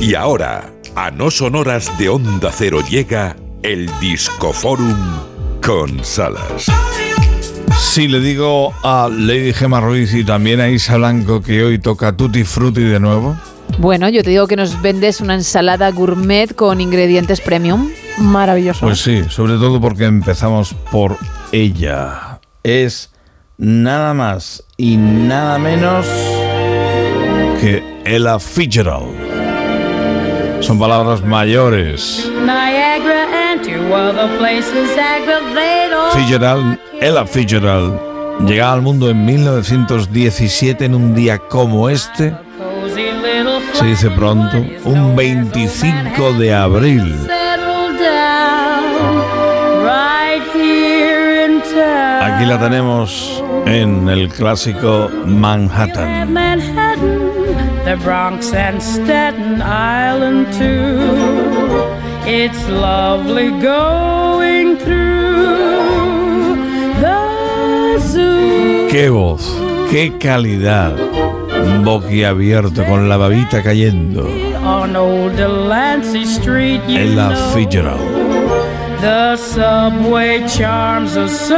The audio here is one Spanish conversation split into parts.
Y ahora, a no sonoras de Onda Cero llega el Discoforum con Salas. Si le digo a Lady Gemma Ruiz y también a Isa Blanco que hoy toca Tutti Frutti de nuevo. Bueno, yo te digo que nos vendes una ensalada gourmet con ingredientes premium. Maravilloso. Pues sí, sobre todo porque empezamos por ella. Es nada más y nada menos que Ella Fitzgerald. Son palabras mayores. Fitzgerald, Ella Fitzgerald, llega al mundo en 1917 en un día como este. Se dice pronto, un 25 de abril. Aquí la tenemos en el clásico Manhattan. The Bronx and Staten Island too. It's lovely going through the zoo. Qué voz, qué calidad. Boquiabierto con la babita cayendo. On old Delancey Street, you Ella know, Fitzgerald. the subway charms us so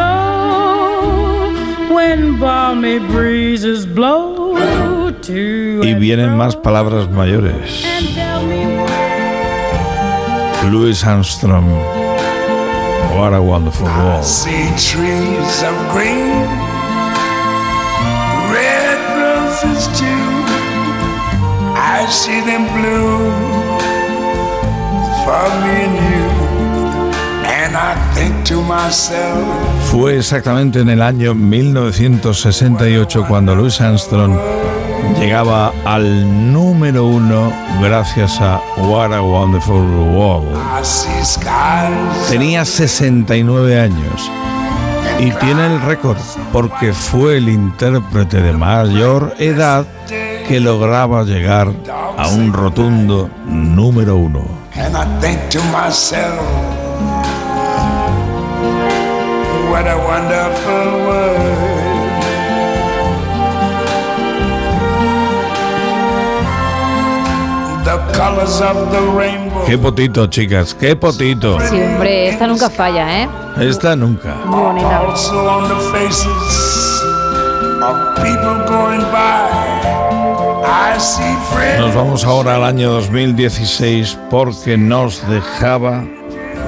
when balmy breezes blow Y and vienen más palabras mayores. Louis Armstrong. What a wonderful world. See trees of green, red roses too. I see them bloom for me and you. Fue exactamente en el año 1968 cuando Louis Armstrong llegaba al número uno gracias a What a Wonderful World. Tenía 69 años y tiene el récord porque fue el intérprete de mayor edad que lograba llegar a un rotundo número uno. What a wonderful world. The colors of the rainbow. Qué potito, chicas, qué potito. Sí, hombre, esta nunca falla, ¿eh? Esta nunca. Muy bonita. Also on the faces of people going by. I see friends. Nos vamos ahora al año 2016 porque nos dejaba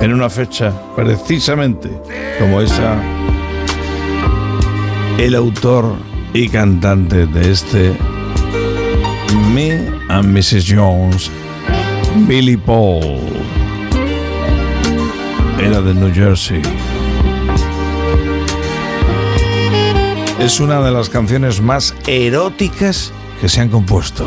en una fecha precisamente como esa el autor y cantante de este Me and Mrs. Jones, Billy Paul. Era de New Jersey. Es una de las canciones más eróticas que se han compuesto.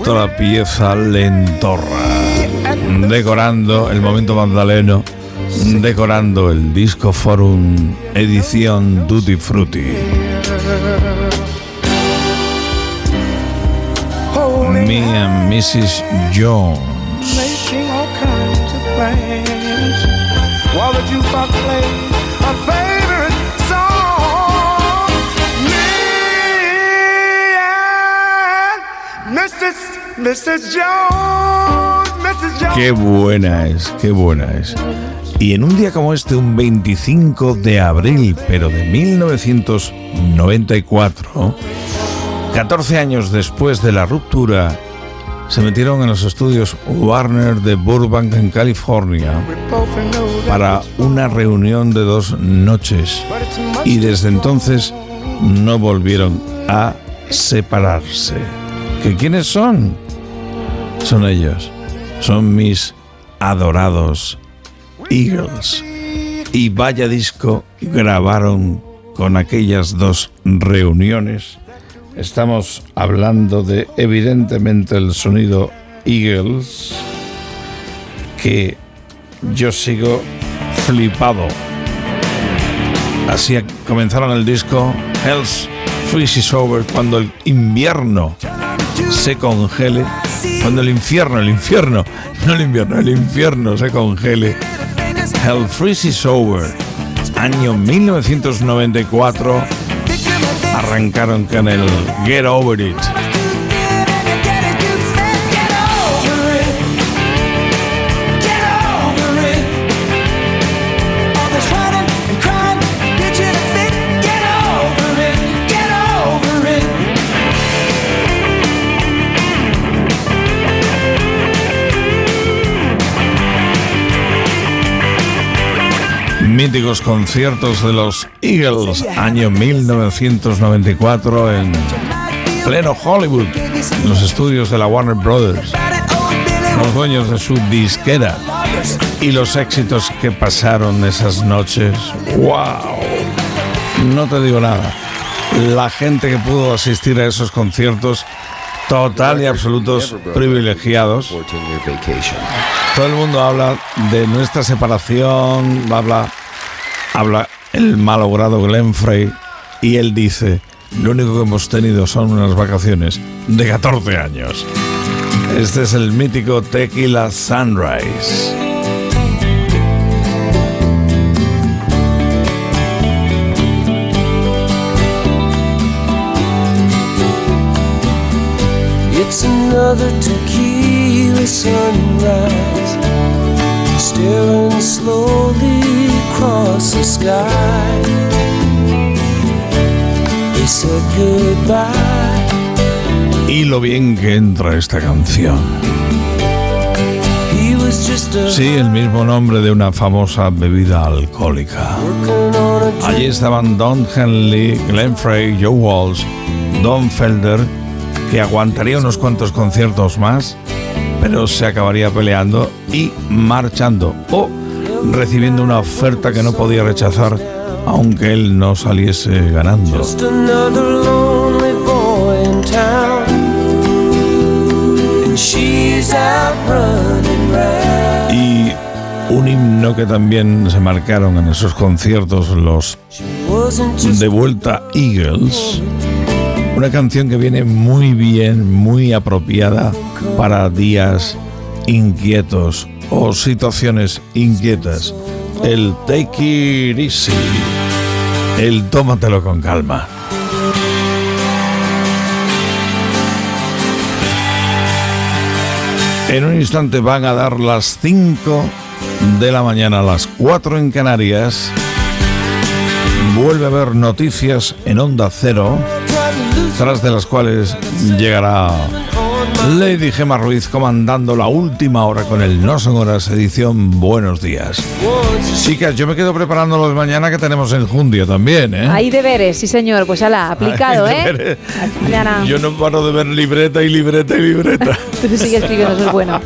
Otra pieza lentorra, decorando el momento magdaleno, decorando el Disco Forum edición Duty Frutti. Me and Mrs. Jones. Mrs. Jones, Mrs. Jones. Qué buena es, qué buena es. Y en un día como este, un 25 de abril, pero de 1994, 14 años después de la ruptura, se metieron en los estudios Warner de Burbank, en California, para una reunión de dos noches. Y desde entonces no volvieron a separarse. ¿Que quiénes son? Son ellos. Son mis adorados Eagles. y vaya disco grabaron con aquellas dos reuniones. Estamos hablando de evidentemente el sonido Eagles, que yo sigo flipado. Así comenzaron el disco Hell's Freeze Over cuando el invierno se congele, cuando el infierno, el infierno, no el invierno, el infierno se congele. Hell Freeze Over, año 1994, arrancaron con el Get Over It. Míticos conciertos de los Eagles, año 1994 en pleno Hollywood, en los estudios de la Warner Brothers, los dueños de su disquera y los éxitos que pasaron esas noches. ¡Wow! No te digo nada. La gente que pudo asistir a esos conciertos, total y absolutos privilegiados. Todo el mundo habla de nuestra separación, habla habla el malogrado Glenn Frey y él dice, lo único que hemos tenido son unas vacaciones de 14 años. Este es el mítico Tequila Sunrise. It's another tequila sunrise, staring slowly across the sky. They said goodbye. Y lo bien que entra esta canción. Sí, el mismo nombre de una famosa bebida alcohólica. Allí estaban Don Henley, Glenn Frey, Joe Walsh, Don Felder, que aguantaría unos cuantos conciertos más, pero se acabaría peleando y marchando. O recibiendo una oferta que no podía rechazar aunque él no saliese ganando. Y un himno que también se marcaron en esos conciertos los de vuelta Eagles. Una canción que viene muy bien, muy apropiada para días inquietos o situaciones inquietas. El take it easy. El tómatelo con calma. En un instante van a dar las 5 de la mañana, las 4 en Canarias. Vuelve a haber noticias en Onda Cero, tras de las cuales llegará Lady Gemma Ruiz comandando la última hora con el No Son Horas edición Buenos Días. Chicas, yo me quedo preparando los mañana que tenemos en Jundio también, ¿eh? Hay deberes, sí señor, pues ala, aplicado, ¿eh? Yo no paro de ver libreta y libreta y libreta. Tú sigues escribiendo, eso es bueno.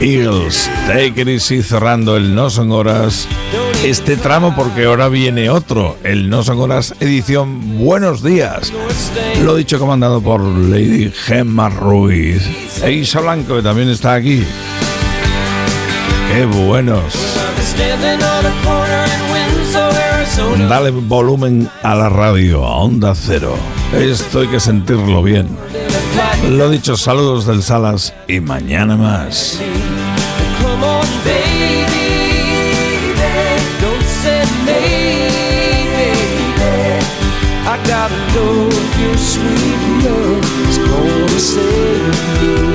Eagles, Take It Easy cerrando el No Son Horas este tramo porque ahora viene otro, el No Son Horas edición Buenos Días. Lo dicho comandado por Lady Gemma Ruiz. E Isa Blanco que también está aquí. ¡Qué buenos! Dale volumen a la radio, a Onda Cero. Esto hay que sentirlo bien. Lo dicho, saludos del Salas y mañana más. Know if your sweet love is gonna save me.